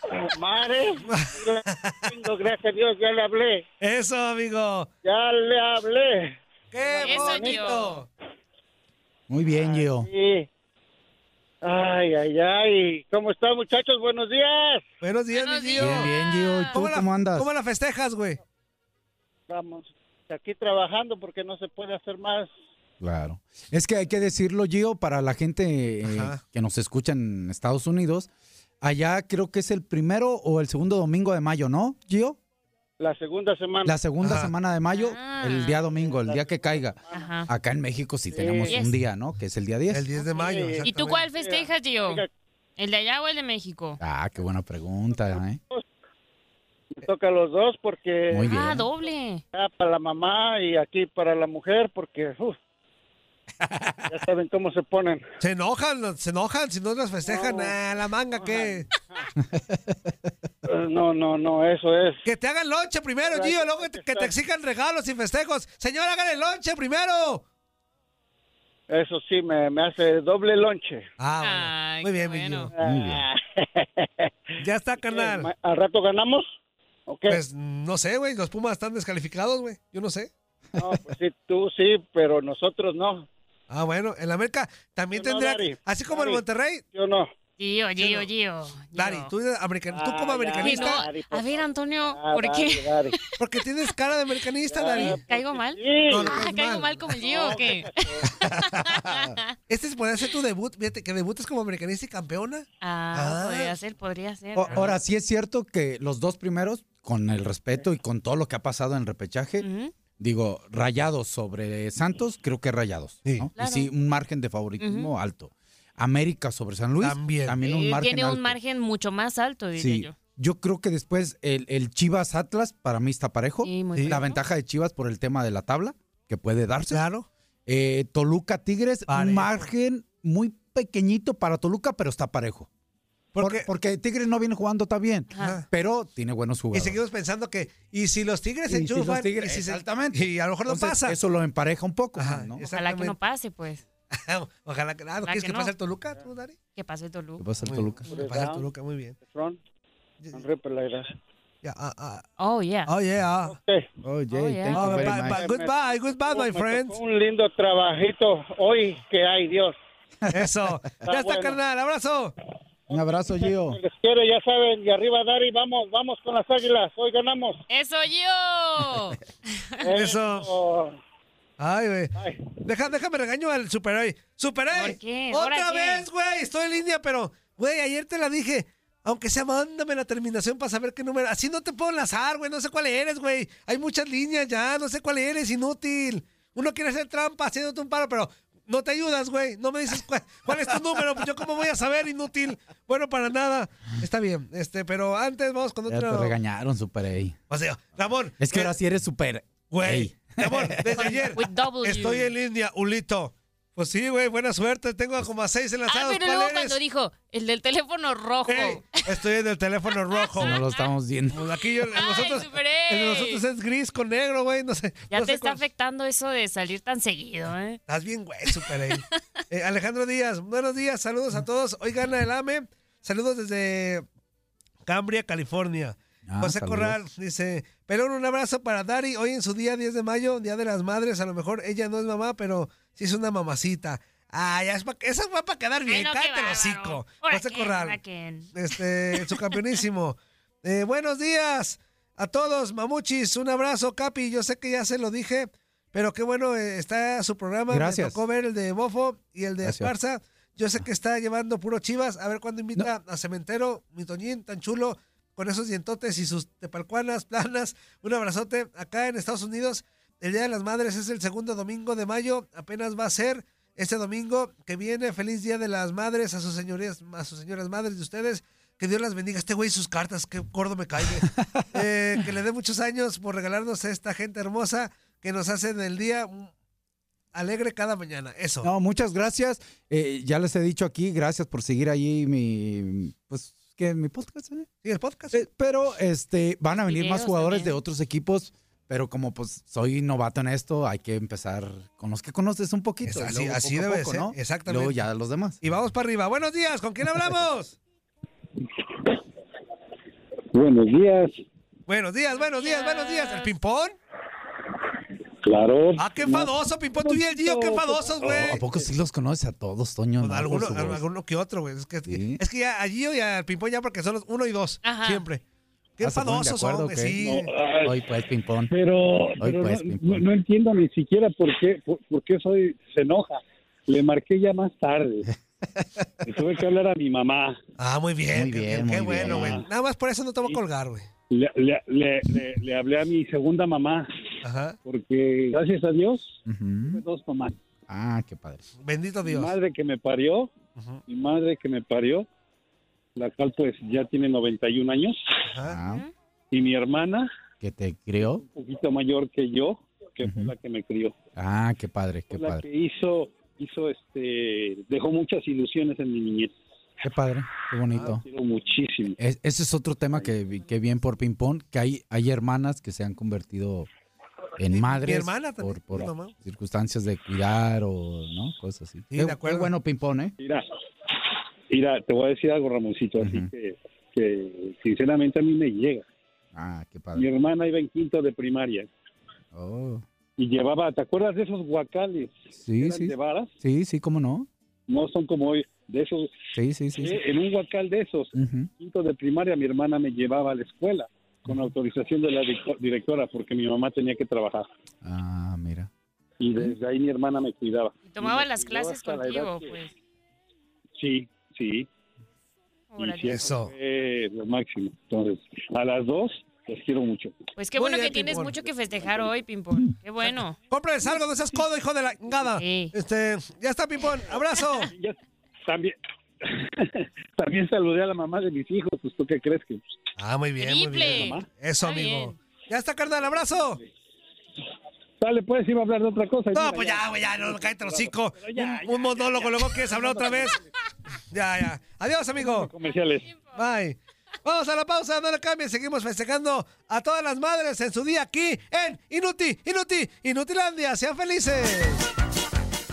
bueno. Madre, gracias a Dios, ya le hablé, Eso, amigo. ya le hablé. ¡Qué Eso, bonito! Muy bien, Gio. Sí. Ay, ay, ay. ¿Cómo están, muchachos? Buenos días. Buenos días, mi Gio. Bien, bien, Gio. ¿Y tú ¿Cómo, la, cómo andas? ¿Cómo la festejas, güey? Vamos, aquí trabajando porque no se puede hacer más. Claro. Es que hay que decirlo, Gio, para la gente eh, que nos escucha en Estados Unidos. Allá creo que es el primero o el segundo domingo de mayo, ¿no, Gio? La segunda semana. La segunda Ajá. semana de mayo, el día domingo, el día que caiga. Ajá. Acá en México sí tenemos un día, ¿no? Que es el día 10. El 10 de mayo. ¿Y ¿Y tú cuál festejas, Gio? ¿El de allá o el de México? Ah, qué buena pregunta, ¿eh? Me toca a los dos porque Muy bien. Ah, doble. para la mamá y aquí para la mujer porque uf, ya saben cómo se ponen. Se enojan, se enojan si no las festejan. No. Ah, la manga, ¿qué? No, no, no, eso es. Que te hagan lonche primero, Gio, luego que te, que te exijan regalos y festejos. Señor, hagan el lonche primero. Eso sí, me, me hace doble lonche. Ah, Ay. Muy bien, mi bueno. Gio. Muy bien. Ya está, carnal. ¿Al rato ganamos? ¿O qué? Pues no sé, güey. Los Pumas están descalificados, güey. Yo no sé. No, pues sí, tú sí, pero nosotros no. Ah, bueno. En la América también Yo no, tendría. Dari. así como en Dari. Monterrey. Yo no. Gio, Gio. Gio. Dari, tú, eres american- tú como americanista. no. Dari, A ver, Antonio, Ah, ¿por qué? Porque tienes cara de americanista, Dari. ¿Caigo mal? Sí. No, no Ah, caes ¿Caigo mal. mal como el Gio o qué? Este puede ser tu debut. Fíjate que debutes como americanista y campeona. Ah, Ah. podría ser, podría ser. O- Ahora, sí es cierto que los dos primeros, con el respeto y con todo lo que ha pasado en repechaje, Ujú. Digo, rayados sobre Santos, creo que rayados. Sí. ¿no? Claro. Y sí, un margen de favoritismo alto. América sobre San Luis, También. también, un Eh, margen Tiene un alto. margen mucho más alto, diría Sí. yo. Yo creo que después el, el Chivas Atlas para mí está parejo. Sí, muy Sí. La ventaja de Chivas por el tema de la tabla, que puede darse. Claro. Eh, Toluca Tigres, un margen muy pequeñito para Toluca, pero está parejo. Por- Porque- porque Tigres no viene jugando tan bien, Ajá. pero tiene buenos Y jugadores. seguimos pensando que, y si los tigres se Y si los enchufan, Tigres- y, si se- exactamente. y a lo mejor no Entonces, pasa. Eso lo empareja un poco, Ajá, ¿no? Ojalá que no pase, pues. Ojalá que. Ah, ¿no quieres que que, no. pase el Toluca, tú, Dari? Que pase el Toluca. ¿Qué pasa el Muy Toluca? bien. Que pase el Toluca, muy bien. Front, Henry Pereira. Ya, ah, ah. Oh, yeah. Oh, yeah. Ok. Oh, Jay, Oh, yeah. thank you Oh, very bye, much. bye. Goodbye, goodbye, my friends. Un lindo trabajito hoy que hay, Dios. Eso. Ya está, bueno. carnal. Abrazo. Un abrazo, Gio. Les quiero, ya saben, y arriba Dari, vamos, vamos con las águilas, hoy ganamos. ¡Eso, Gio! Eso. Ay, güey. Deja, déjame regaño al Superay. ¡Superay! ¿Por qué? ¡Otra vez, güey! Estoy en línea, pero, güey, ayer te la dije. Aunque sea, mándame la terminación para saber qué número. Así no te puedo enlazar, güey. No sé cuál eres, güey. Hay muchas líneas ya. No sé cuál eres, inútil. Uno quiere hacer trampa haciéndote un paro, pero no te ayudas, güey. No me dices cuál, cuál es tu número. Pues yo, ¿cómo voy a saber, inútil? Bueno, para nada. Está bien. Este, pero antes vamos con Ya otro. te regañaron, Super Ey. O sea, Ramón. Es que eh, ahora sí eres Super Güey, Ey. Ramón, desde ayer estoy en línea, Ulito. Pues sí, güey, buena suerte. Tengo como a seis Ah, enlazados. pero ¿Cuál luego eres? cuando dijo el del teléfono rojo. Ey, estoy en el teléfono rojo. No lo estamos viendo. Pues aquí yo, Ay, nosotros, nosotros es gris con negro, güey. No sé. Ya no te sé está cuál- afectando eso de salir tan seguido, ¿eh? Estás bien, güey, super. Eh, Alejandro Díaz, buenos días, saludos a todos. Hoy gana el AME. Saludos desde Cambria, California. Ah, José saludos. Corral dice, Pelón, un abrazo para Dari. Hoy en su día 10 de mayo, Día de las Madres. A lo mejor ella no es mamá, pero sí es una mamacita. Ah, ya es pa- esa fue para quedar bien. No, Cállate el hocico. José quién, Corral. Este, su campeonísimo. Eh, buenos días a todos, mamuchis. Un abrazo, Capi. Yo sé que ya se lo dije, pero qué bueno eh, está su programa. Gracias. Me tocó ver el de Bofo y el de Gracias. Esparza. Yo sé que está llevando puro chivas. A ver cuándo invita a Cementero, mi Toñín, tan chulo, con esos dientotes y sus tepalcuanas planas. Un abrazote. Acá en Estados Unidos, el Día de las Madres es el segundo domingo de mayo. Apenas va a ser este domingo que viene. Feliz Día de las Madres a sus señorías, a sus señoras madres de ustedes. Que Dios las bendiga. Este güey y sus cartas, qué gordo me cae. Eh, que le dé muchos años por regalarnos a esta gente hermosa que nos hacen el día alegre cada mañana. Eso. No, muchas gracias. Eh, ya les he dicho aquí, gracias por seguir ahí mi, pues, ¿qué? Mi podcast. eh? Sí, el podcast. Eh, pero este, van a venir más jugadores también. de otros equipos, pero como pues soy novato en esto, hay que empezar con los que conoces un poquito. Es así- luego así debe poco, ser, ¿no? exactamente. Luego ya los demás. Y vamos para arriba. Buenos días, ¿con quién hablamos? Buenos días. buenos días, buenos días, buenos días. ¿El ping-pong? Claro. Ah, qué enfadoso, Pimpón. Tú y el Gio, qué enfadosos, güey. ¿A poco sí los conoces a todos, Toño? No, Alguno, voz. alguno que otro, güey. Es que, Sí. es que ya a Gio y al Pimpón ya porque son los uno y dos. Ajá. Siempre. Qué Ah, ¿se ponen de enfadosos acuerdo son, o güey. qué? Sí. No, Hoy pues, ping-pong. Pero, Hoy pero pues, no, ping-pong. no- no entiendo ni siquiera por qué, por, por qué soy, se enoja. Le marqué ya más tarde. Le tuve que hablar a mi mamá. Ah, muy bien. Muy qué- bien, qué, muy bueno, bien. güey. Nada más por eso no te voy a colgar, güey. Le, le, le, le- le hablé a mi segunda mamá. Ajá. Porque, gracias a Dios, Ujú. tuve dos mamás. Ah, qué padre. Bendito Mi Dios. madre que me parió, Ujú. mi madre que me parió, la cual pues ya tiene 91 años, Ajá. Ah, y mi hermana, que te crió. un poquito mayor que yo, que fue Ujú. la que me crió. Ah, qué padre, qué Fue la padre. que hizo, hizo este, dejó muchas ilusiones en mi niñez. Qué padre, qué bonito. Quiero muchísimo. Es- ese es otro tema que, vi- que bien por ping-pong, que hay, hay hermanas que se han convertido en madres hermana también, por, por mi circunstancias de cuidar o no cosas así. Sí, qué, de acuerdo. qué bueno ping-pong, ¿eh? Mira, mira, te voy a decir algo, Ramoncito, así que, que sinceramente a mí me llega. Ah, qué Mi padre. hermana iba en quinto de primaria Oh, y llevaba, ¿te acuerdas de esos guacales? sí, sí, de varas, sí, sí, cómo no. no son como hoy, de esos. Sí, sí, sí. sí. Eh, En un guacal de esos, quinto de primaria, mi hermana me llevaba a la escuela con autorización de la directora porque mi mamá tenía que trabajar. Ah, mira. Y desde ahí mi hermana me cuidaba. Y tomaba Y me las clases la contigo, que- pues. Sí, sí. Y Eso. fue lo máximo. Entonces, a las dos, les quiero mucho. Pues qué Muy bueno bien, que tienes Pimpón. mucho que festejar hoy, Pimpón. Qué bueno. Cómprales algo, no seas codo, hijo de la engada. Sí. Este, ya está, Pimpón. Abrazo. Ya- también, también saludé a la mamá de mis hijos. Pues, ¿tú qué crees que...? Ah, muy bien, muy bien. Eso, Está amigo. bien. Ya está, carnal. Abrazo. Dale, pues, iba a hablar de otra cosa. No, Mira, pues ya, güey, ya, no, cállate el hocico. Pero ya, Un, un monólogo, luego quieres hablar otra vez. Ya, ya. Adiós, amigo. Comerciales. Bye. Vamos a la pausa, no le cambien. Seguimos festejando a todas las madres en su día aquí en Inuti, Inuti, Inutilandia. Sean felices.